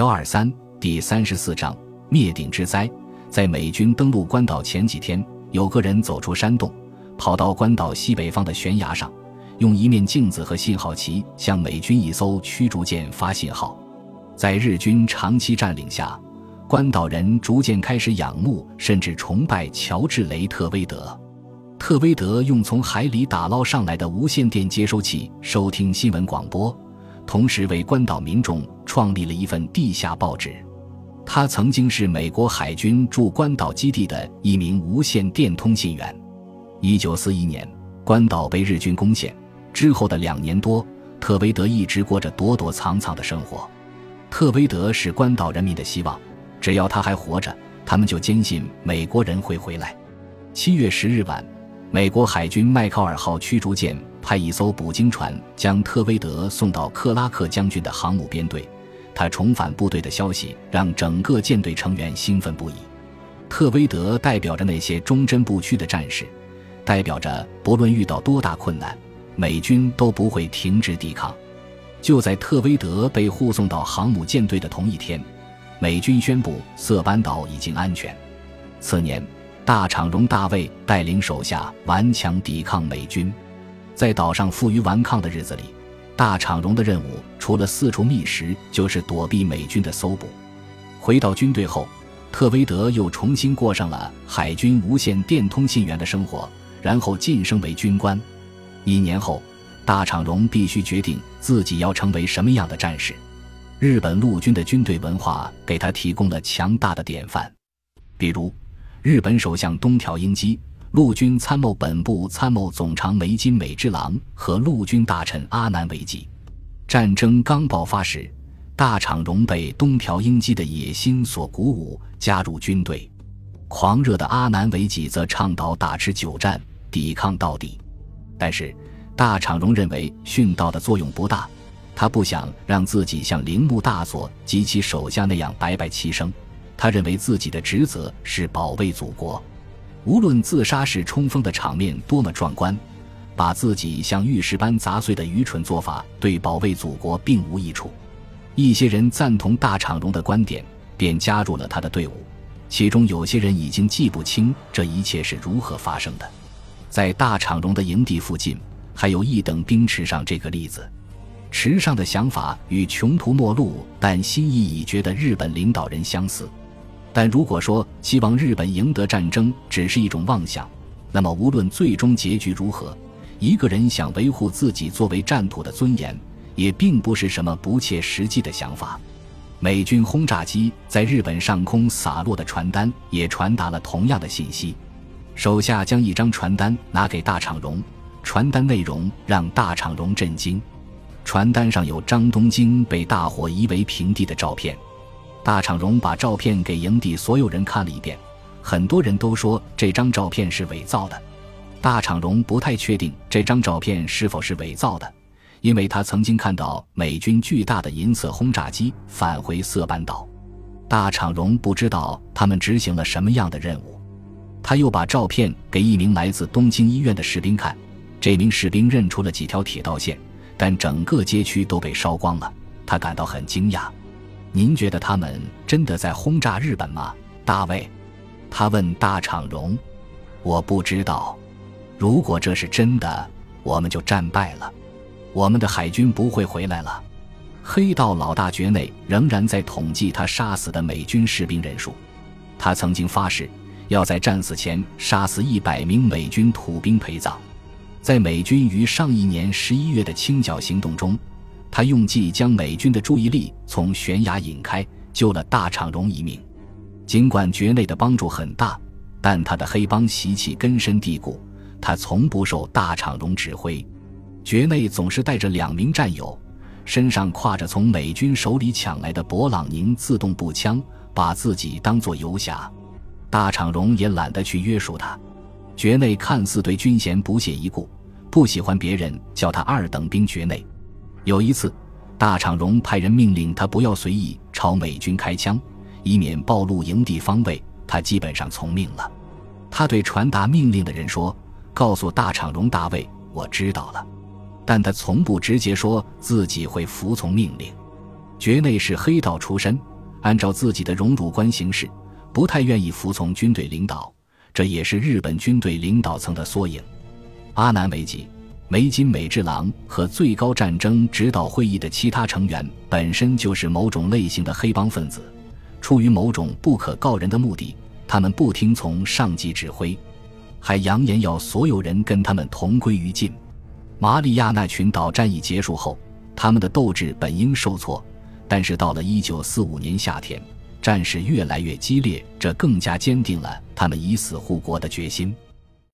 幺二三第三十四章灭顶之灾。在美军登陆关岛前几天，有个人走出山洞，跑到关岛西北方的悬崖上，用一面镜子和信号旗向美军一艘驱逐舰发信号。在日军长期占领下，关岛人逐渐开始仰慕甚至崇拜乔治·雷特威德。特威德用从海里打捞上来的无线电接收器收听新闻广播，同时为关岛民众创立了一份地下报纸。他曾经是美国海军驻关岛基地的一名无线电通信员。一九四一年，关岛被日军攻陷之后的两年多，特威德一直过着躲躲藏藏的生活。特威德是关岛人民的希望，只要他还活着，他们就坚信美国人会回来。七月十日晚。美国海军麦考尔号驱逐舰派一艘捕鲸船将特威德送到克拉克将军的航母编队，他重返部队的消息让整个舰队成员兴奋不已。特威德代表着那些忠贞不屈的战士，代表着不论遇到多大困难，美军都不会停止抵抗。就在特威德被护送到航母舰队的同一天，美军宣布色班岛已经安全。次年。大场荣大卫带领手下顽强抵抗美军，在岛上负隅顽抗的日子里，大场荣的任务除了四处觅食，就是躲避美军的搜捕。回到军队后，特威德又重新过上了海军无线电通信员的生活，然后晋升为军官。一年后，大场荣必须决定自己要成为什么样的战士。日本陆军的军队文化给他提供了强大的典范，比如。日本首相东条英机、陆军参谋本部参谋总长梅津美之郎和陆军大臣阿南惟几。战争刚爆发时，大场荣被东条英机的野心所鼓舞，加入军队。狂热的阿南惟几则倡导打持久战，抵抗到底。但是，大场荣认为训导的作用不大，他不想让自己像铃木大佐及其手下那样白白牺牲。他认为自己的职责是保卫祖国，无论自杀式冲锋的场面多么壮观，把自己像玉石般砸碎的愚蠢做法对保卫祖国并无益处。一些人赞同大场荣的观点，便加入了他的队伍，其中有些人已经记不清这一切是如何发生的。在大场荣的营地附近，还有一等兵池上这个例子。池上的想法与穷途末路但心意已决的日本领导人相似。但如果说希望日本赢得战争只是一种妄想，那么无论最终结局如何，一个人想维护自己作为战土的尊严，也并不是什么不切实际的想法。美军轰炸机在日本上空洒落的传单也传达了同样的信息。手下将一张传单拿给大场荣，传单内容让大场荣震惊。传单上有张东京被大火夷为平地的照片。大场荣把照片给营地所有人看了一遍，很多人都说这张照片是伪造的。大场荣不太确定这张照片是否是伪造的，因为他曾经看到美军巨大的银色轰炸机返回色班岛。大场荣不知道他们执行了什么样的任务。他又把照片给一名来自东京医院的士兵看，这名士兵认出了几条铁道线，但整个街区都被烧光了。他感到很惊讶。您觉得他们真的在轰炸日本吗，大卫？他问大场荣。我不知道。如果这是真的，我们就战败了，我们的海军不会回来了。黑道老大爵内仍然在统计他杀死的美军士兵人数。他曾经发誓要在战死前杀死一百名美军土兵陪葬。在美军于上一年十一月的清剿行动中。他用计将美军的注意力从悬崖引开，救了大场荣一命。尽管爵内的帮助很大，但他的黑帮习气根深蒂固，他从不受大场荣指挥。爵内总是带着两名战友，身上挎着从美军手里抢来的勃朗宁自动步枪，把自己当作游侠。大场荣也懒得去约束他。爵内看似对军衔不屑一顾，不喜欢别人叫他二等兵爵内。有一次，大场荣派人命令他不要随意朝美军开枪，以免暴露营地方位。他基本上从命了。他对传达命令的人说：“告诉大场荣大卫，我知道了。”但他从不直接说自己会服从命令。爵内是黑道出身，按照自己的荣辱观行事，不太愿意服从军队领导。这也是日本军队领导层的缩影。阿南惟几、梅津美治郎和最高战争指导会议的其他成员本身就是某种类型的黑帮分子，出于某种不可告人的目的，他们不听从上级指挥，还扬言要所有人跟他们同归于尽。马里亚纳群岛战役结束后，他们的斗志本应受挫，但是到了1945年夏天。战事越来越激烈，这更加坚定了他们以死护国的决心。